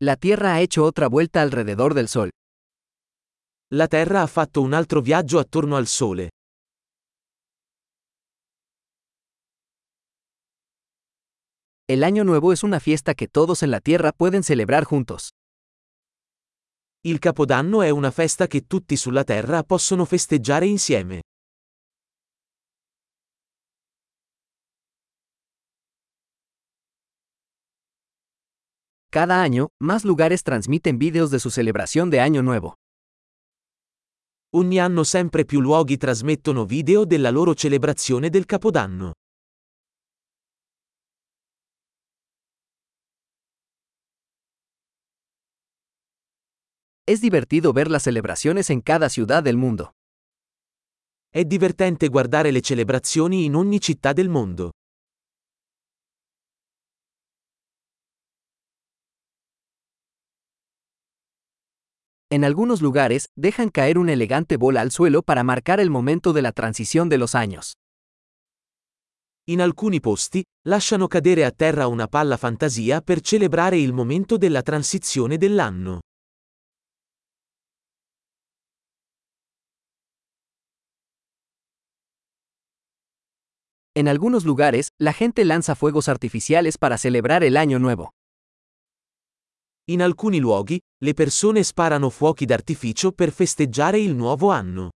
La Tierra ha hecho otra vuelta alrededor del Sol. La Terra ha fatto un altro viaggio attorno al Sole. El Año Nuevo es una fiesta que todos en la Tierra pueden celebrar juntos. Il Capodanno è una festa che tutti sulla Terra possono festeggiare insieme. Cada año, más lugares transmiten vídeos de su celebración de Año Nuevo. Ogni anno sempre più luoghi trasmettono video della loro celebrazione del Capodanno. Es divertido ver las celebraciones en cada ciudad del mundo. È divertente guardare le celebrazioni in ogni città del mondo. En algunos lugares, dejan caer una elegante bola al suelo para marcar el momento de la transición de los años. In alcuni posti, lasciano cadere a terra una palla fantasia per celebrare il momento della transizione dell'anno. En algunos lugares, la gente lanza fuegos artificiales para celebrar el Año Nuevo. In alcuni luoghi, le persone sparano fuochi d'artificio per festeggiare il nuovo anno.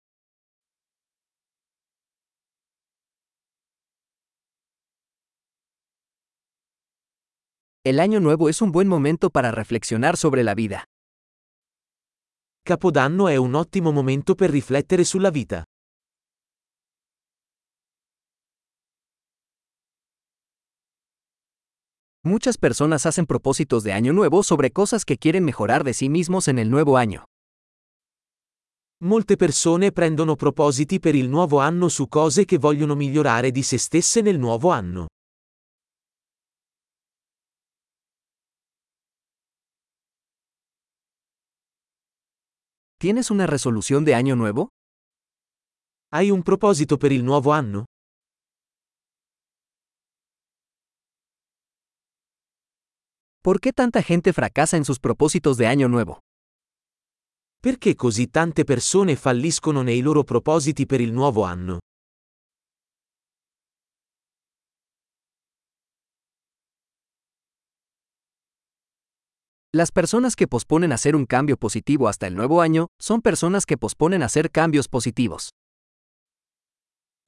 El Año Nuevo es un buen momento para reflexionar sobre la vida. Capodanno è un ottimo momento per riflettere sulla vita. Muchas personas hacen propósitos de Año Nuevo sobre cosas que quieren mejorar de sí mismos en el nuevo año. Molte persone prendono propositi per il nuovo anno su cose che vogliono migliorare di se stesse nel nuovo anno. ¿Tienes una resolución de Año Nuevo? Hai un proposito per il nuovo anno? ¿Por qué tanta gente fracasa en sus propósitos de Año Nuevo? Perché così tante persone falliscono nei loro propositi per il nuovo anno? Las personas que posponen hacer un cambio positivo hasta el nuevo año son personas que posponen hacer cambios positivos.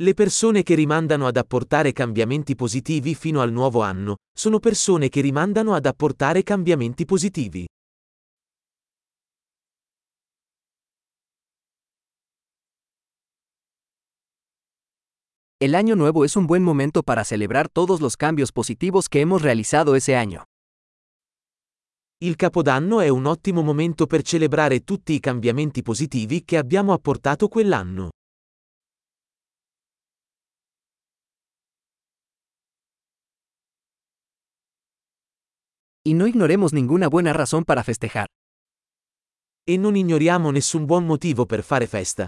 Le persone che rimandano ad apportare cambiamenti positivi fino al nuovo anno sono persone che rimandano ad apportare cambiamenti positivi. El año nuevo es un buen momento para celebrar todos los cambios positivos que hemos realizado ese año. Il Capodanno è un ottimo momento per celebrare tutti i cambiamenti positivi che abbiamo apportato quell'anno. Y no ignoremos ninguna buena razón para festejar. E non ignoriamo nessun buon motivo per fare festa.